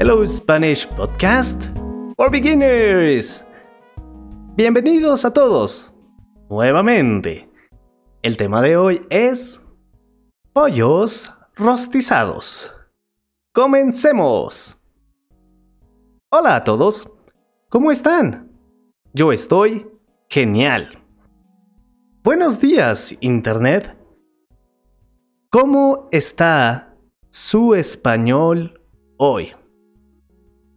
Hello Spanish Podcast for Beginners. Bienvenidos a todos. Nuevamente. El tema de hoy es pollos rostizados. Comencemos. Hola a todos. ¿Cómo están? Yo estoy genial. Buenos días, Internet. ¿Cómo está su español hoy?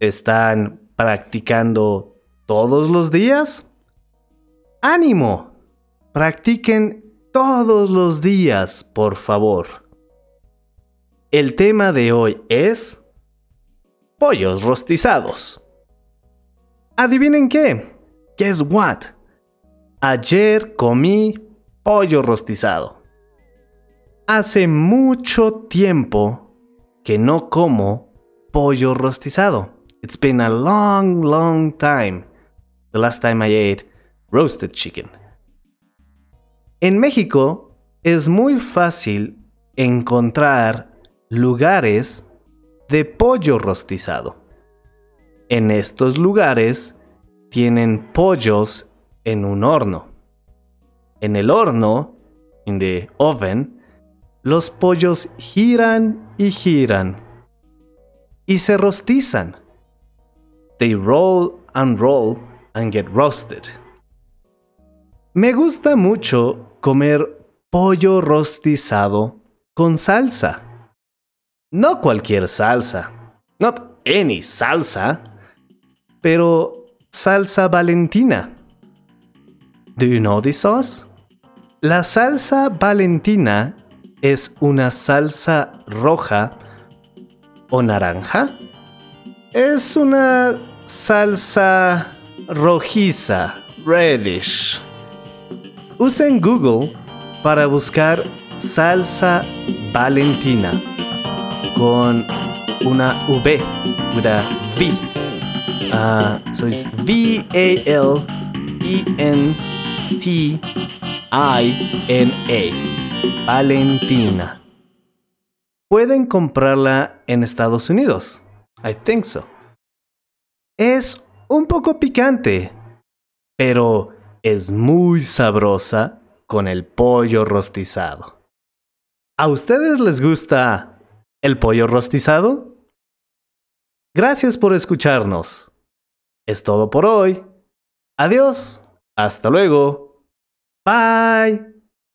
¿Están practicando todos los días? ¡Ánimo! Practiquen todos los días, por favor. El tema de hoy es pollos rostizados. ¿Adivinen qué? Guess what? Ayer comí pollo rostizado. Hace mucho tiempo que no como pollo rostizado. It's been a long, long time. The last time I ate roasted chicken. En México es muy fácil encontrar lugares de pollo rostizado. En estos lugares tienen pollos en un horno. En el horno, in the oven, los pollos giran y giran y se rostizan. They roll and roll and get roasted. Me gusta mucho comer pollo rostizado con salsa. No cualquier salsa. Not any salsa. Pero salsa valentina. Do you know this sauce? La salsa valentina es una salsa roja o naranja. Es una salsa rojiza, reddish. Usen Google para buscar salsa valentina con una V, with a V. Uh, so it's V A L E N T I N A. Valentina. Pueden comprarla en Estados Unidos. I think so. Es un poco picante, pero es muy sabrosa con el pollo rostizado. ¿A ustedes les gusta el pollo rostizado? Gracias por escucharnos. Es todo por hoy. Adiós. Hasta luego. Bye.